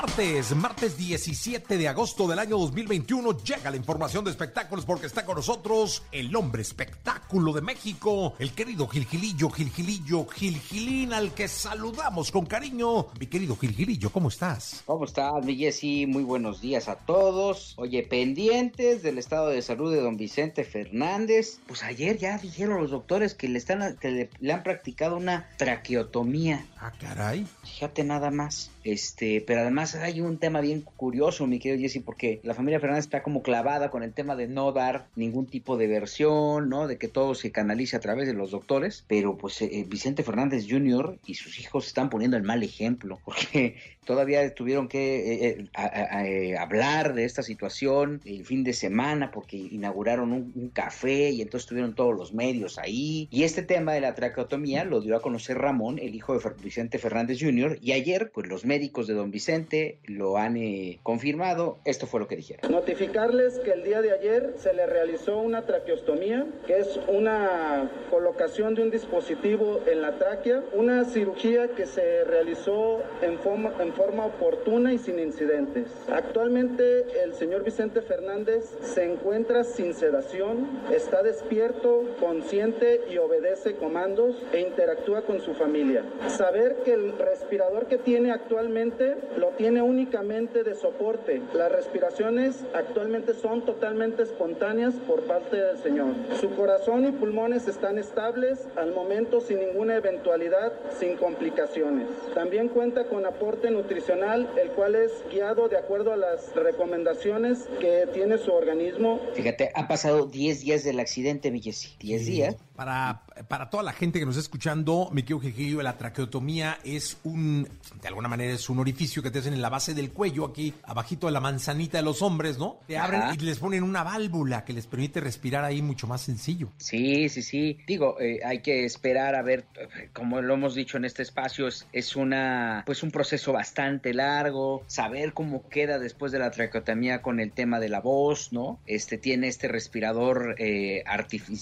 Martes, martes 17 de agosto del año 2021 llega la información de espectáculos porque está con nosotros el hombre espectáculo de México, el querido Gilgilillo, Gilgilillo, Gilgilín, al que saludamos con cariño. Mi querido Gilgilillo, ¿cómo estás? ¿Cómo estás, mi Jessy? Muy buenos días a todos. Oye, pendientes del estado de salud de don Vicente Fernández. Pues ayer ya dijeron los doctores que le están que le, le han practicado una traqueotomía. Ah, caray. Fíjate nada más. Este, pero además hay un tema bien curioso, mi querido Jesse, porque la familia Fernández está como clavada con el tema de no dar ningún tipo de versión, ¿no? De que todo se canalice a través de los doctores, pero pues eh, Vicente Fernández Jr. y sus hijos están poniendo el mal ejemplo, porque todavía tuvieron que eh, eh, a, a, a, hablar de esta situación el fin de semana porque inauguraron un, un, café y entonces tuvieron todos los medios ahí. Y este tema de la traqueotomía lo dio a conocer Ramón, el hijo de Vicente Fernández Jr. Y ayer, pues los médicos de don Vicente lo han eh, confirmado. Esto fue lo que dijeron. Notificarles que el día de ayer se le realizó una traqueostomía, que es una colocación de un dispositivo en la tráquea, una cirugía que se realizó en forma, en forma oportuna y sin incidentes. Actualmente el señor Vicente Fernández se encuentra sin sedación, está despierto, consciente y obedece comandos e interactúa con su familia. Saber que el respirador que tiene actualmente lo tiene únicamente de soporte. Las respiraciones actualmente son totalmente espontáneas por parte del señor. Su corazón y pulmones están estables al momento sin ninguna eventualidad, sin complicaciones. También cuenta con aporte nutricional, el cual es guiado de acuerdo a las recomendaciones que tiene su organismo. Fíjate, ha pasado 10 días del accidente, mi Jessy. 10 sí. días. Para, para toda la gente que nos está escuchando, mi querido Gigillo, la traqueotomía es un, de alguna manera es un orificio que te hacen en la base del cuello, aquí abajito de la manzanita de los hombres, ¿no? Te abren Ajá. y les ponen una válvula que les permite respirar ahí mucho más sencillo. Sí, sí, sí. Digo, eh, hay que esperar a ver, como lo hemos dicho en este espacio, es, es una, pues un proceso bastante largo, saber cómo queda después de la traqueotomía con el tema de la voz, ¿no? Este tiene este respirador eh,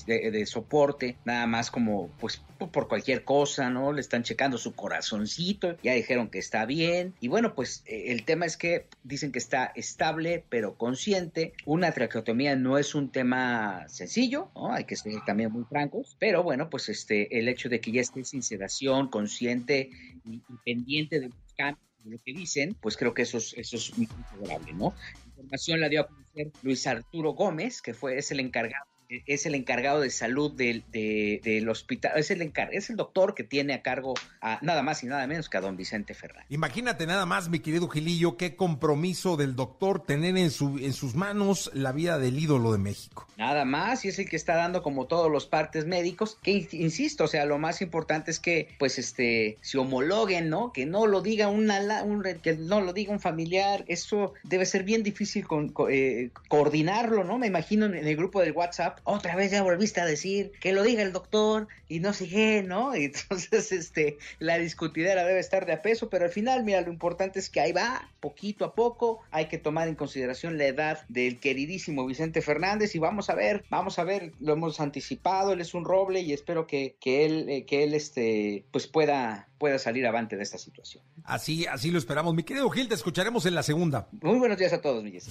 de, de soporte, nada más como, pues, por cualquier cosa, ¿no? Le están checando su corazoncito, ya dijeron que está bien. Y bueno, pues eh, el tema es que dicen que está estable, pero consciente. Una traqueotomía no es un tema sencillo, ¿no? Hay que ser también muy francos. Pero bueno, pues este, el hecho de que ya esté sin sedación, consciente y, pendiente de lo que dicen, pues creo que eso es, eso es muy favorable, ¿no? La información la dio a conocer Luis Arturo Gómez, que fue, es el encargado es el encargado de salud del, de, del hospital, es el, encar es el doctor que tiene a cargo a nada más y nada menos que a don Vicente Fernández. Imagínate nada más, mi querido Gilillo, qué compromiso del doctor tener en, su, en sus manos la vida del ídolo de México. Nada más, y es el que está dando como todos los partes médicos, que insisto, o sea, lo más importante es que pues este se homologuen, ¿no? Que no lo diga una, un, que no lo diga un familiar, eso debe ser bien difícil con, eh, coordinarlo, ¿no? Me imagino en el grupo del WhatsApp otra vez ya volviste a decir que lo diga el doctor y no sé qué, ¿no? Y entonces, este, la discutidera debe estar de a peso, pero al final, mira, lo importante es que ahí va, poquito a poco, hay que tomar en consideración la edad del queridísimo Vicente Fernández y vamos a ver, vamos a ver, lo hemos anticipado, él es un roble y espero que, que él, eh, que él, este, pues pueda, pueda salir avante de esta situación. Así, así lo esperamos. Mi querido Gil, te escucharemos en la segunda. Muy buenos días a todos, mi Jessy.